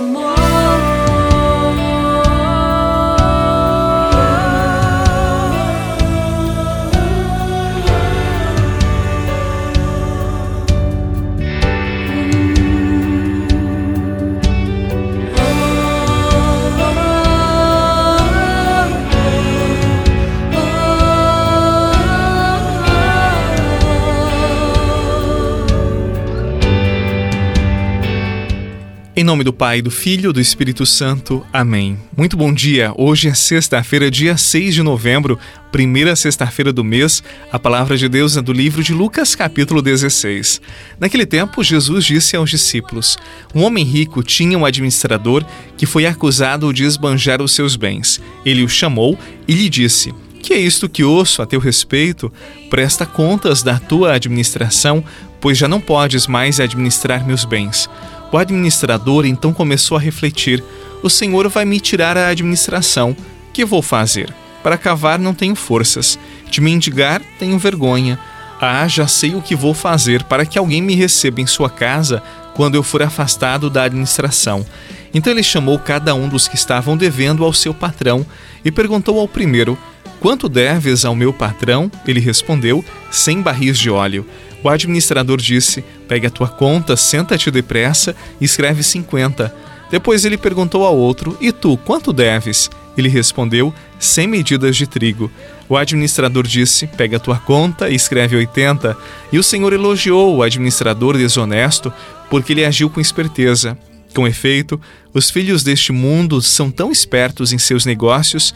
More. Em nome do Pai, do Filho e do Espírito Santo. Amém. Muito bom dia. Hoje é sexta-feira, dia 6 de novembro, primeira sexta-feira do mês. A palavra de Deus é do livro de Lucas, capítulo 16. Naquele tempo, Jesus disse aos discípulos: Um homem rico tinha um administrador que foi acusado de esbanjar os seus bens. Ele o chamou e lhe disse: Que é isto que ouço a teu respeito? Presta contas da tua administração, pois já não podes mais administrar meus bens. O administrador então começou a refletir: O Senhor vai me tirar a administração. Que vou fazer? Para cavar não tenho forças. De mendigar tenho vergonha. Ah, já sei o que vou fazer para que alguém me receba em sua casa quando eu for afastado da administração. Então ele chamou cada um dos que estavam devendo ao seu patrão e perguntou ao primeiro: Quanto deves ao meu patrão? Ele respondeu: Cem barris de óleo. O administrador disse: Pegue a tua conta, senta-te depressa e escreve 50. Depois ele perguntou ao outro: E tu, quanto deves? Ele respondeu: 100 medidas de trigo. O administrador disse: Pega a tua conta e escreve 80. E o Senhor elogiou o administrador desonesto porque ele agiu com esperteza. Com efeito, os filhos deste mundo são tão espertos em seus negócios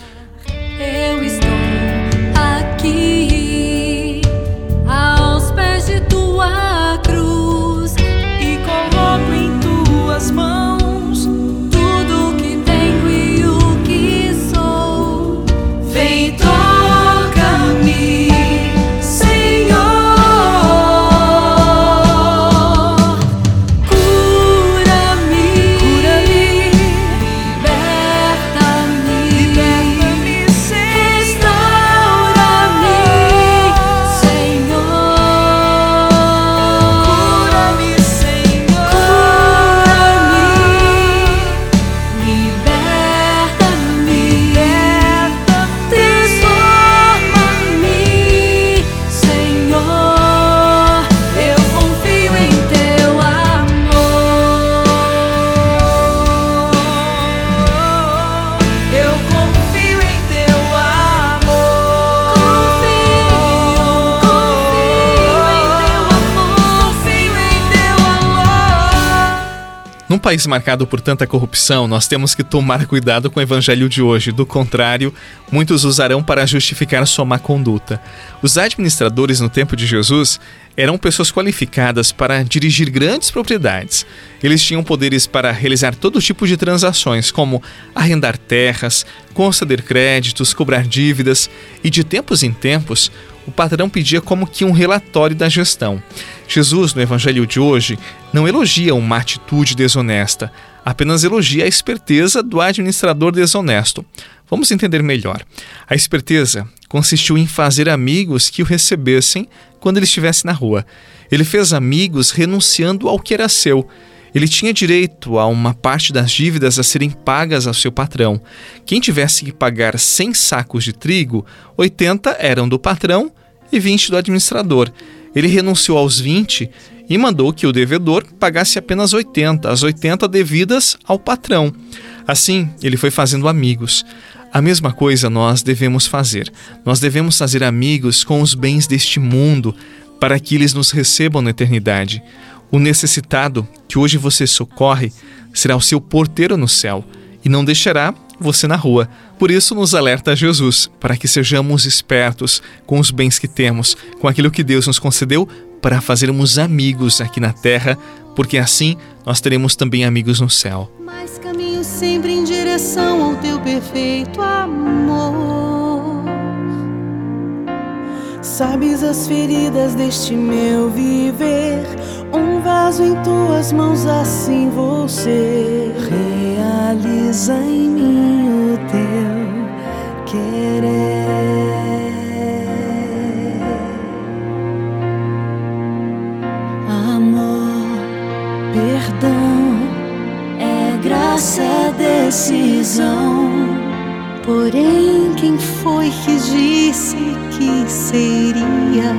Num país marcado por tanta corrupção, nós temos que tomar cuidado com o evangelho de hoje. Do contrário, muitos usarão para justificar sua má conduta. Os administradores no tempo de Jesus eram pessoas qualificadas para dirigir grandes propriedades. Eles tinham poderes para realizar todo tipo de transações, como arrendar terras, conceder créditos, cobrar dívidas, e de tempos em tempos, o patrão pedia como que um relatório da gestão. Jesus, no evangelho de hoje, não elogia uma atitude desonesta, apenas elogia a esperteza do administrador desonesto. Vamos entender melhor. A esperteza consistiu em fazer amigos que o recebessem quando ele estivesse na rua. Ele fez amigos renunciando ao que era seu ele tinha direito a uma parte das dívidas a serem pagas ao seu patrão. Quem tivesse que pagar 100 sacos de trigo, 80 eram do patrão e 20 do administrador. Ele renunciou aos 20 e mandou que o devedor pagasse apenas 80, as 80 devidas ao patrão. Assim, ele foi fazendo amigos. A mesma coisa nós devemos fazer. Nós devemos fazer amigos com os bens deste mundo para que eles nos recebam na eternidade. O necessitado que hoje você socorre será o seu porteiro no céu e não deixará você na rua. Por isso, nos alerta Jesus, para que sejamos espertos com os bens que temos, com aquilo que Deus nos concedeu, para fazermos amigos aqui na terra, porque assim nós teremos também amigos no céu. Caminho sempre em direção ao teu perfeito amor. Sabes as feridas deste meu viver um vaso em tuas mãos, assim você realiza em mim o teu querer. Amor, perdão, é graça decisão. Porém, quem foi que disse que seria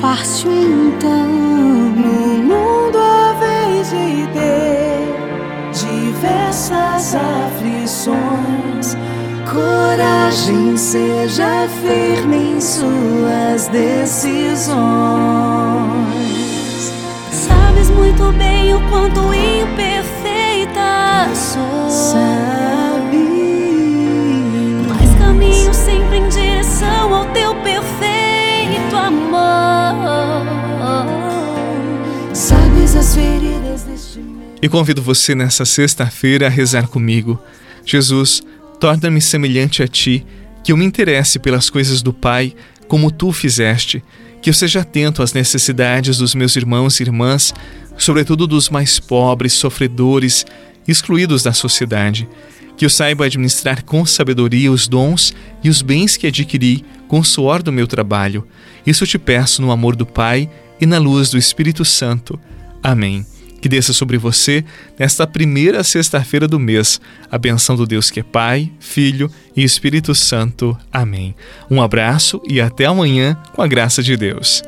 fácil então? No mundo a vez de ter diversas aflições. Coragem, seja firme em suas decisões. Sabes muito bem o quanto E convido você nessa sexta-feira a rezar comigo. Jesus, torna-me semelhante a ti, que eu me interesse pelas coisas do Pai, como tu fizeste, que eu seja atento às necessidades dos meus irmãos e irmãs, sobretudo dos mais pobres, sofredores, excluídos da sociedade, que eu saiba administrar com sabedoria os dons e os bens que adquiri com o suor do meu trabalho. Isso te peço no amor do Pai e na luz do Espírito Santo. Amém. Que desça sobre você, nesta primeira sexta-feira do mês, a benção do Deus que é Pai, Filho e Espírito Santo. Amém. Um abraço e até amanhã, com a graça de Deus.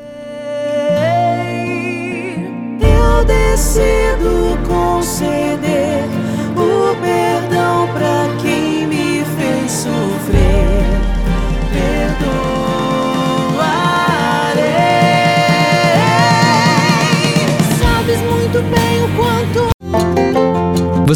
Eu decido